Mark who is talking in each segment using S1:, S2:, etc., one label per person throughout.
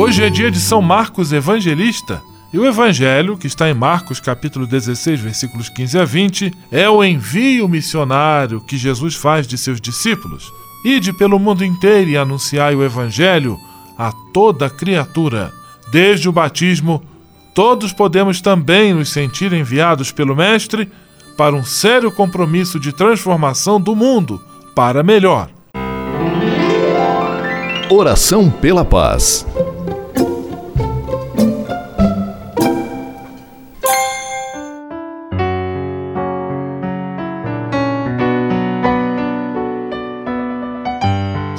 S1: Hoje é dia de São Marcos Evangelista. E o evangelho, que está em Marcos capítulo 16, versículos 15 a 20, é o envio missionário que Jesus faz de seus discípulos. Ide pelo mundo inteiro e anunciai o evangelho a toda criatura. Desde o batismo, todos podemos também nos sentir enviados pelo Mestre para um sério compromisso de transformação do mundo para melhor.
S2: Oração pela paz.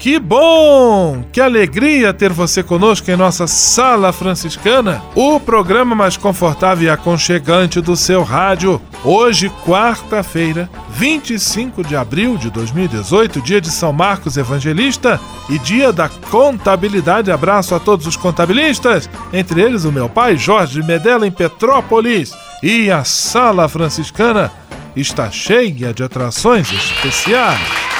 S1: Que bom! Que alegria ter você conosco em nossa Sala Franciscana, o programa mais confortável e aconchegante do seu rádio. Hoje, quarta-feira, 25 de abril de 2018, dia de São Marcos Evangelista e dia da contabilidade. Abraço a todos os contabilistas, entre eles o meu pai Jorge Medella em Petrópolis. E a Sala Franciscana está cheia de atrações especiais.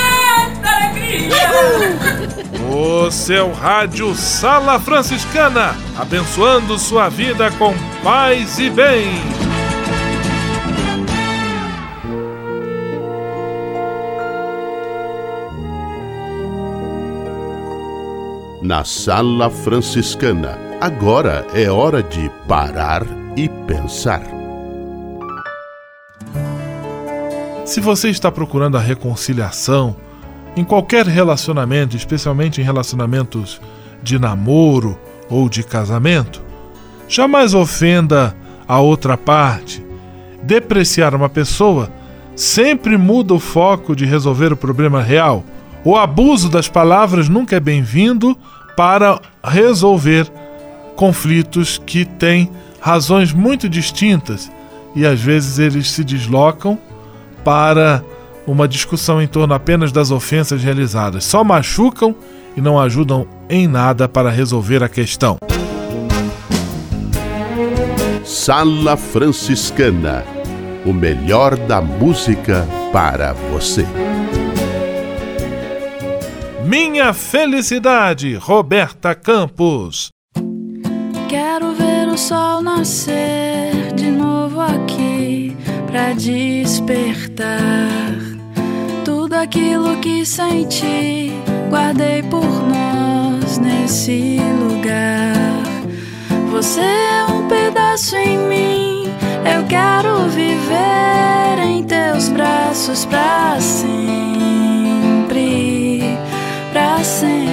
S1: O seu rádio Sala Franciscana, abençoando sua vida com paz e bem.
S3: Na Sala Franciscana, agora é hora de parar e pensar.
S1: Se você está procurando a reconciliação, em qualquer relacionamento, especialmente em relacionamentos de namoro ou de casamento, jamais ofenda a outra parte. Depreciar uma pessoa sempre muda o foco de resolver o problema real. O abuso das palavras nunca é bem-vindo para resolver conflitos que têm razões muito distintas e às vezes eles se deslocam para uma discussão em torno apenas das ofensas realizadas. Só machucam e não ajudam em nada para resolver a questão.
S3: Sala Franciscana o melhor da música para você.
S1: Minha felicidade, Roberta Campos.
S4: Quero ver o sol nascer de novo aqui pra despertar aquilo que senti. Guardei por nós nesse lugar. Você é um pedaço em mim. Eu quero viver em teus braços pra sempre, pra sempre.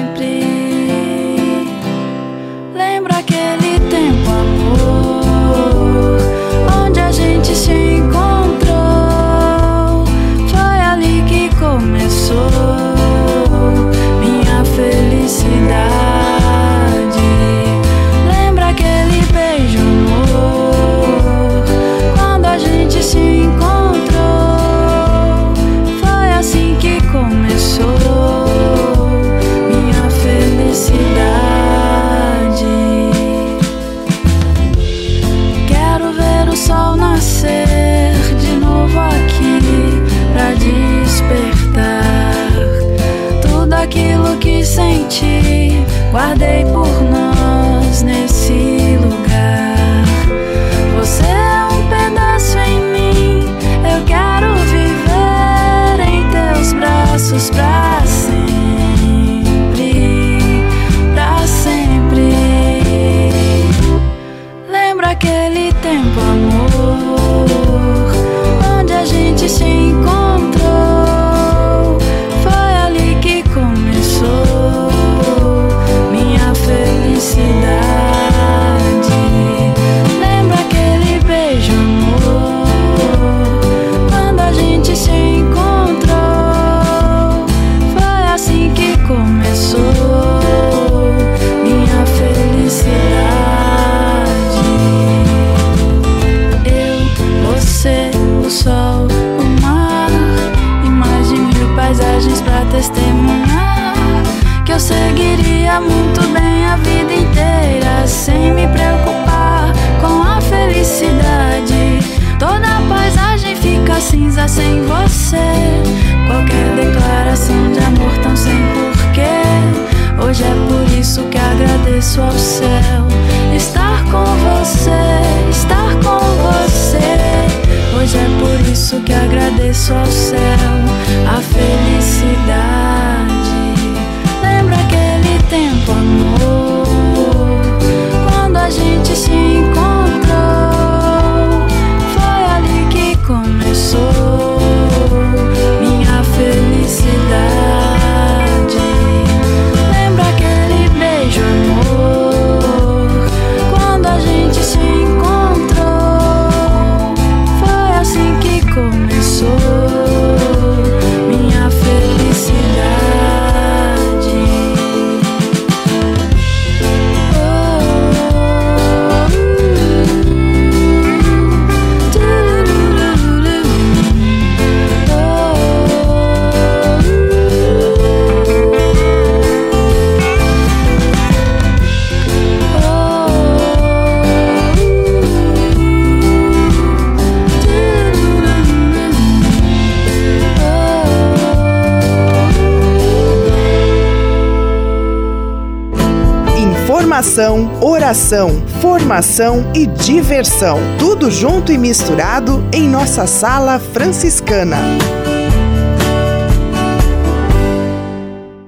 S4: Guardei por
S5: informação, oração, formação e diversão. Tudo junto e misturado em nossa sala franciscana.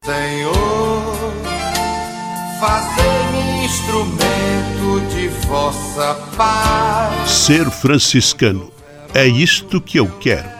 S6: Senhor, fazei-me instrumento de vossa paz.
S3: Ser franciscano é isto que eu quero.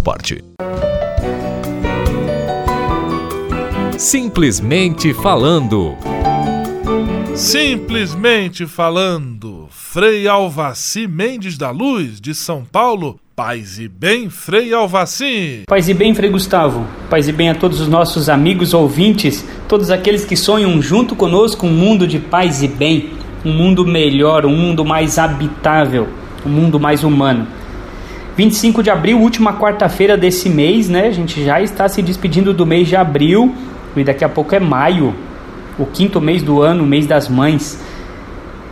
S7: parte.
S2: Simplesmente falando.
S1: Simplesmente falando, Frei Alvaci Mendes da Luz, de São Paulo. Paz e bem, Frei Alvaci.
S8: Paz e bem, Frei Gustavo. Paz e bem a todos os nossos amigos ouvintes, todos aqueles que sonham junto conosco um mundo de paz e bem, um mundo melhor, um mundo mais habitável, um mundo mais humano. 25 de abril, última quarta-feira desse mês, né? A gente já está se despedindo do mês de abril e daqui a pouco é maio, o quinto mês do ano, mês das mães.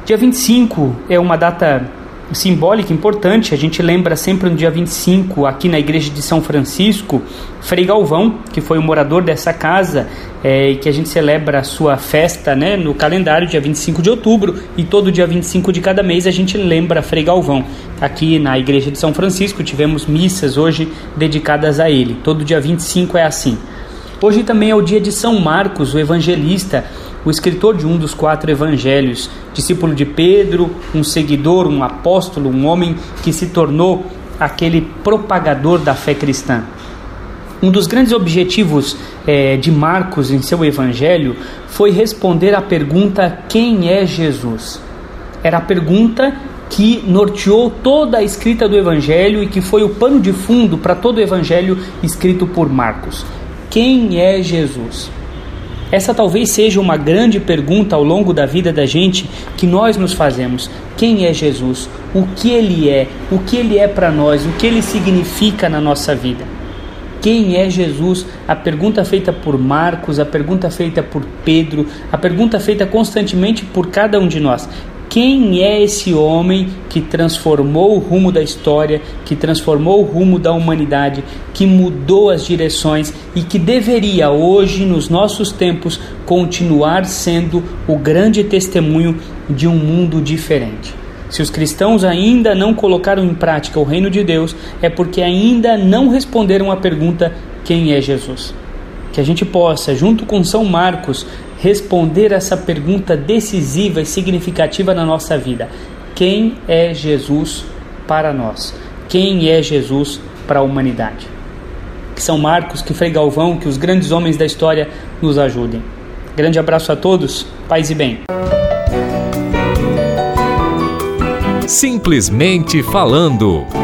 S8: Dia 25 é uma data simbólica importante. A gente lembra sempre no dia 25, aqui na igreja de São Francisco, Frei Galvão, que foi o morador dessa casa, é, que a gente celebra a sua festa né, no calendário, dia 25 de outubro, e todo dia 25 de cada mês a gente lembra Frei Galvão. Aqui na igreja de São Francisco tivemos missas hoje dedicadas a ele. Todo dia 25 é assim. Hoje também é o dia de São Marcos, o evangelista, o escritor de um dos quatro evangelhos, discípulo de Pedro, um seguidor, um apóstolo, um homem que se tornou aquele propagador da fé cristã. Um dos grandes objetivos é, de Marcos em seu evangelho foi responder à pergunta: quem é Jesus? Era a pergunta que norteou toda a escrita do evangelho e que foi o pano de fundo para todo o evangelho escrito por Marcos. Quem é Jesus? Essa talvez seja uma grande pergunta ao longo da vida da gente que nós nos fazemos. Quem é Jesus? O que ele é? O que ele é para nós? O que ele significa na nossa vida? Quem é Jesus? A pergunta feita por Marcos, a pergunta feita por Pedro, a pergunta feita constantemente por cada um de nós. Quem é esse homem que transformou o rumo da história, que transformou o rumo da humanidade, que mudou as direções e que deveria hoje, nos nossos tempos, continuar sendo o grande testemunho de um mundo diferente? Se os cristãos ainda não colocaram em prática o reino de Deus, é porque ainda não responderam à pergunta: quem é Jesus? Que a gente possa, junto com São Marcos, responder essa pergunta decisiva e significativa na nossa vida: quem é Jesus para nós? Quem é Jesus para a humanidade? Que São Marcos, que Frei Galvão, que os grandes homens da história nos ajudem. Grande abraço a todos, paz e bem.
S6: Simplesmente falando.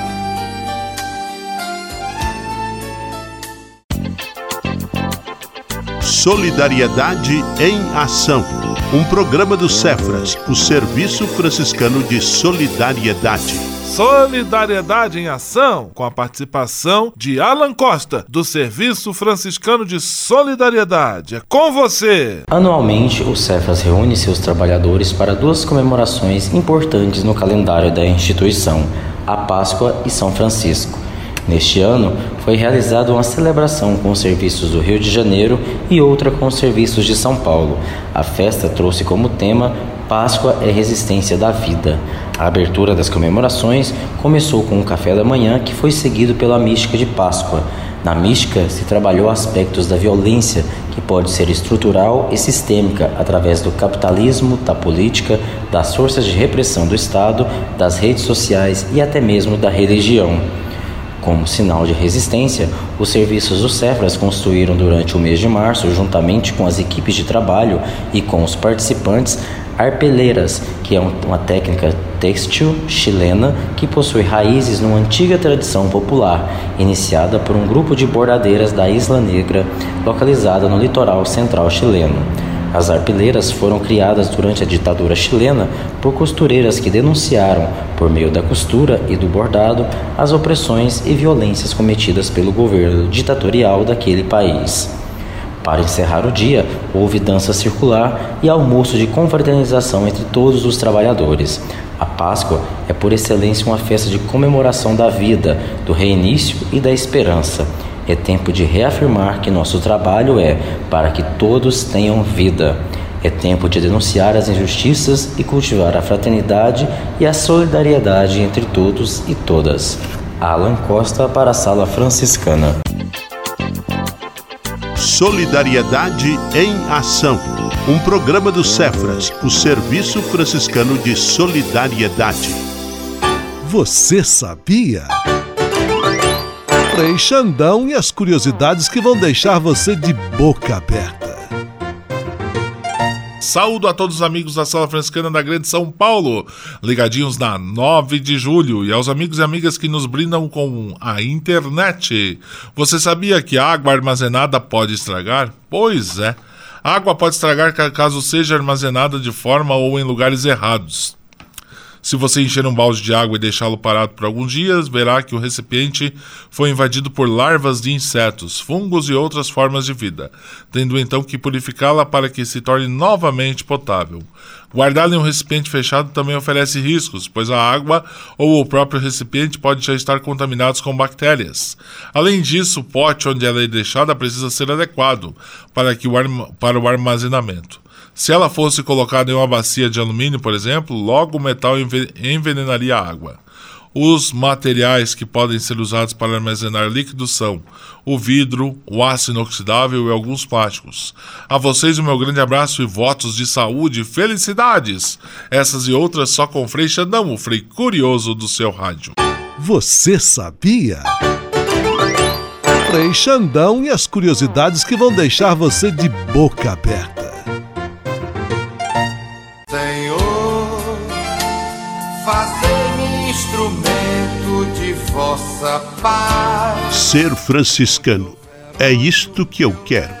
S3: Solidariedade em Ação. Um programa do Cefras, o Serviço Franciscano de Solidariedade.
S9: Solidariedade em Ação, com a participação de Alan Costa, do Serviço Franciscano de Solidariedade. É com você!
S10: Anualmente, o Cefas reúne seus trabalhadores para duas comemorações importantes no calendário da instituição: a Páscoa e São Francisco. Neste ano, foi realizada uma celebração com os serviços do Rio de Janeiro e outra com os serviços de São Paulo. A festa trouxe como tema Páscoa é resistência da vida. A abertura das comemorações começou com o café da manhã, que foi seguido pela mística de Páscoa. Na mística se trabalhou aspectos da violência, que pode ser estrutural e sistêmica através do capitalismo, da política, das forças de repressão do Estado, das redes sociais e até mesmo da religião. Como sinal de resistência, os serviços do Cefras construíram durante o mês de março, juntamente com as equipes de trabalho e com os participantes, arpeleiras, que é uma técnica têxtil chilena que possui raízes numa antiga tradição popular, iniciada por um grupo de bordadeiras da Isla Negra, localizada no litoral central chileno. As arpileiras foram criadas durante a ditadura chilena por costureiras que denunciaram, por meio da costura e do bordado, as opressões e violências cometidas pelo governo ditatorial daquele país. Para encerrar o dia, houve dança circular e almoço de confraternização entre todos os trabalhadores. A Páscoa é por excelência uma festa de comemoração da vida, do reinício e da esperança. É tempo de reafirmar que nosso trabalho é para que todos tenham vida. É tempo de denunciar as injustiças e cultivar a fraternidade e a solidariedade entre todos e todas. Alan Costa para a Sala Franciscana.
S3: Solidariedade em Ação. Um programa do Cefras, o Serviço Franciscano de Solidariedade.
S11: Você sabia? Frei Xandão e as curiosidades que vão deixar você de boca aberta.
S9: Saúdo a todos os amigos da Sala Franciscana da Grande São Paulo, ligadinhos na 9 de julho, e aos amigos e amigas que nos brindam com a internet. Você sabia que água armazenada pode estragar? Pois é. A água pode estragar caso seja armazenada de forma ou em lugares errados. Se você encher um balde de água e deixá-lo parado por alguns dias, verá que o recipiente foi invadido por larvas de insetos, fungos e outras formas de vida, tendo então que purificá-la para que se torne novamente potável. Guardá-la em um recipiente fechado também oferece riscos, pois a água ou o próprio recipiente pode já estar contaminados com bactérias. Além disso, o pote onde ela é deixada precisa ser adequado para, que o, para o armazenamento. Se ela fosse colocada em uma bacia de alumínio, por exemplo, logo o metal envenenaria a água. Os materiais que podem ser usados para armazenar líquidos são o vidro, o aço inoxidável e alguns plásticos. A vocês o meu grande abraço e votos de saúde e felicidades. Essas e outras só com Frei Xandão, o Frei Curioso do seu rádio.
S11: Você sabia? Frei Xandão e as curiosidades que vão deixar você de boca aberta.
S3: Ser franciscano é isto que eu quero.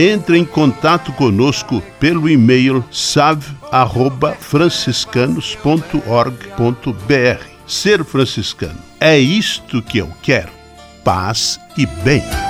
S3: entre em contato conosco pelo e-mail save@franciscanos.org.br. Ser franciscano é isto que eu quero: paz e bem.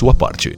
S7: parte.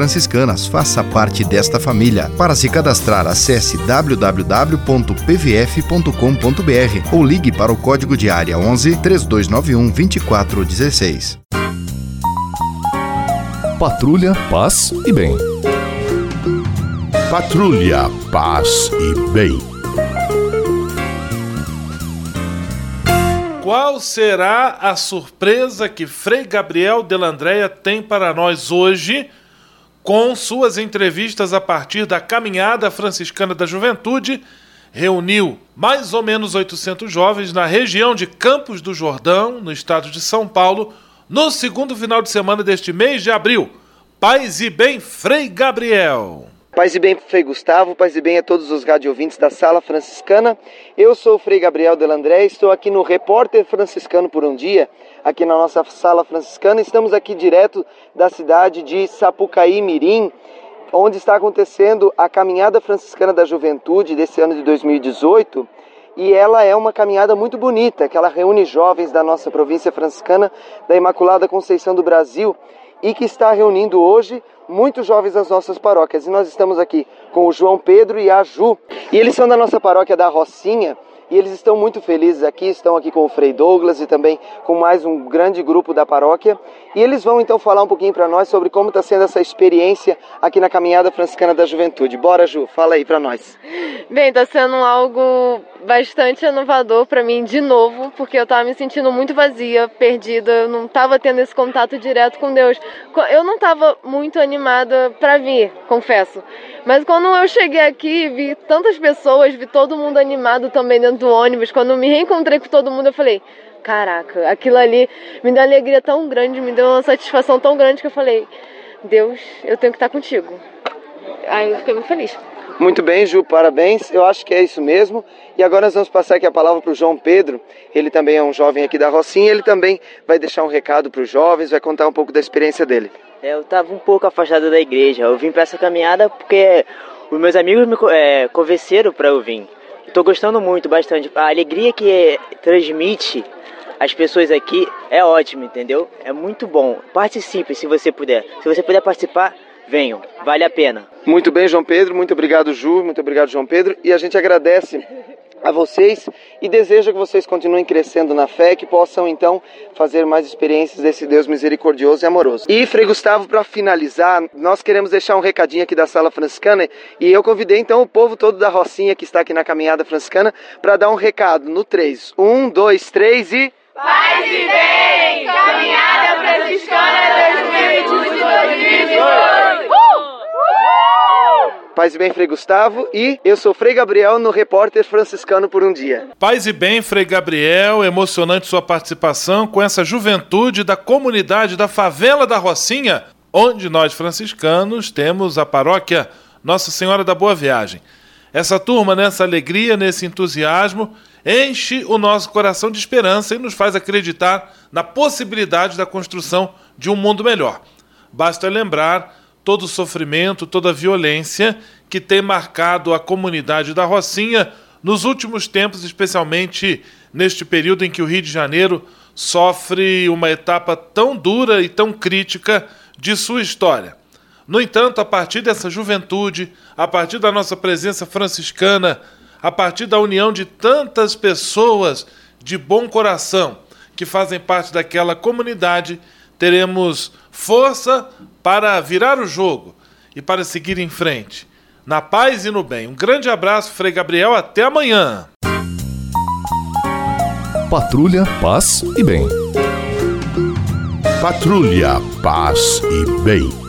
S12: Faça parte desta família. Para se cadastrar, acesse www.pvf.com.br ou ligue para o código de área 11 3291 2416.
S7: Patrulha, paz e bem.
S3: Patrulha, paz e bem.
S1: Qual será a surpresa que Frei Gabriel Delandréia tem para nós hoje com suas entrevistas a partir da Caminhada Franciscana da Juventude? Reuniu mais ou menos 800 jovens na região de Campos do Jordão, no estado de São Paulo, no segundo final de semana deste mês de abril. Paz e bem, Frei Gabriel.
S13: Paz e bem, Frei Gustavo, paz e bem a todos os rádio ouvintes da Sala Franciscana. Eu sou o Frei Gabriel Delandré, estou aqui no Repórter Franciscano por um Dia, aqui na nossa Sala Franciscana. Estamos aqui direto da cidade de Sapucaí Mirim, onde está acontecendo a Caminhada Franciscana da Juventude desse ano de 2018. E ela é uma caminhada muito bonita, que ela reúne jovens da nossa província franciscana da Imaculada Conceição do Brasil e que está reunindo hoje muitos jovens das nossas paróquias. E nós estamos aqui com o João Pedro e a Ju. E eles são da nossa paróquia da Rocinha. E eles estão muito felizes aqui, estão aqui com o Frei Douglas e também com mais um grande grupo da paróquia. E eles vão então falar um pouquinho para nós sobre como está sendo essa experiência aqui na Caminhada Franciscana da Juventude. Bora, Ju, fala aí para nós.
S14: Bem, está sendo algo bastante inovador para mim de novo, porque eu estava me sentindo muito vazia, perdida, eu não estava tendo esse contato direto com Deus. Eu não estava muito animada para vir, confesso. Mas quando eu cheguei aqui, vi tantas pessoas, vi todo mundo animado também dentro do ônibus, quando me reencontrei com todo mundo, eu falei: caraca, aquilo ali me deu uma alegria tão grande, me deu uma satisfação tão grande que eu falei: Deus, eu tenho que estar contigo. Aí eu fiquei muito feliz.
S13: Muito bem, Ju, parabéns. Eu acho que é isso mesmo. E agora nós vamos passar aqui a palavra para o João Pedro. Ele também é um jovem aqui da Rocinha. Ele também vai deixar um recado para os jovens, vai contar um pouco da experiência dele.
S15: É, eu estava um pouco afastado da igreja. Eu vim para essa caminhada porque os meus amigos me é, convenceram para eu vir. Estou gostando muito, bastante. A alegria que transmite as pessoas aqui é ótima, entendeu? É muito bom. Participe se você puder. Se você puder participar, venham, vale a pena.
S13: Muito bem, João Pedro, muito obrigado, Ju, muito obrigado, João Pedro, e a gente agradece a vocês e deseja que vocês continuem crescendo na fé, que possam então fazer mais experiências desse Deus misericordioso e amoroso. E Frei Gustavo, para finalizar, nós queremos deixar um recadinho aqui da Sala Franciscana e eu convidei então o povo todo da Rocinha que está aqui na caminhada franciscana para dar um recado no 3. 1, 2, 3 e.
S16: Paz e bem! Caminhada Franciscana 2018!
S13: Paz e bem, Frei Gustavo, e eu sou Frei Gabriel no Repórter Franciscano por um Dia.
S1: Paz e bem, Frei Gabriel, emocionante sua participação com essa juventude da comunidade da Favela da Rocinha, onde nós franciscanos temos a paróquia Nossa Senhora da Boa Viagem. Essa turma, nessa alegria, nesse entusiasmo, enche o nosso coração de esperança e nos faz acreditar na possibilidade da construção de um mundo melhor. Basta lembrar todo o sofrimento, toda a violência que tem marcado a comunidade da Rocinha nos últimos tempos, especialmente neste período em que o Rio de Janeiro sofre uma etapa tão dura e tão crítica de sua história. No entanto, a partir dessa juventude, a partir da nossa presença franciscana, a partir da união de tantas pessoas de bom coração que fazem parte daquela comunidade, teremos força para virar o jogo e para seguir em frente. Na paz e no bem. Um grande abraço, Frei Gabriel. Até amanhã.
S7: Patrulha, paz e bem.
S3: Patrulha, paz e bem.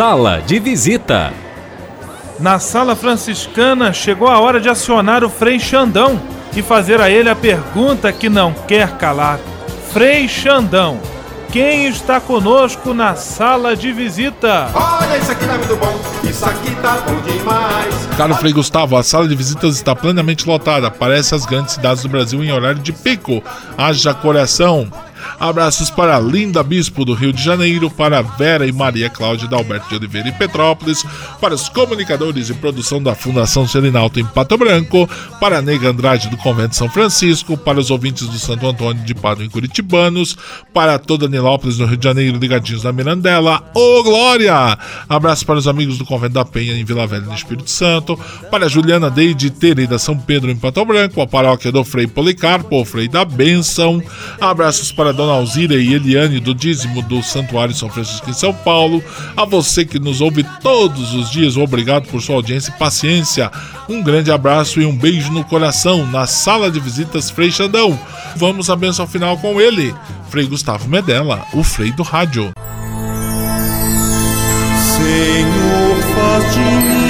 S2: Sala de visita.
S1: Na sala franciscana chegou a hora de acionar o Frei Xandão e fazer a ele a pergunta que não quer calar. Frei Xandão, quem está conosco na sala de visita?
S16: Olha, isso aqui tá muito bom, isso aqui tá bom demais.
S9: Caro Frei Gustavo, a sala de visitas está plenamente lotada. Parece as grandes cidades do Brasil em horário de pico. Haja coração. Abraços para Linda Bispo do Rio de Janeiro, para Vera e Maria Cláudia da Alberto de Oliveira em Petrópolis, para os comunicadores e produção da Fundação Serenalto em Pato Branco, para a Nega Andrade do Convento São Francisco, para os ouvintes do Santo Antônio de Padua em Curitibanos, para toda Nilópolis no Rio de Janeiro, ligadinhos na Mirandela. Ô oh, Glória! Abraço para os amigos do Convento da Penha em Vila Velha no Espírito Santo, para Juliana Deide Terei São Pedro em Pato Branco, a paróquia do Frei Policarpo, o Frei da Bênção. Abraços para Dona Alzira e Eliane do dízimo do Santuário São Francisco em São Paulo. A você que nos ouve todos os dias, obrigado por sua audiência e paciência. Um grande abraço e um beijo no coração na sala de visitas Frei Xandão. Vamos à benção final com ele, Frei Gustavo Medella, o Frei do Rádio.
S16: Senhor, faz de mim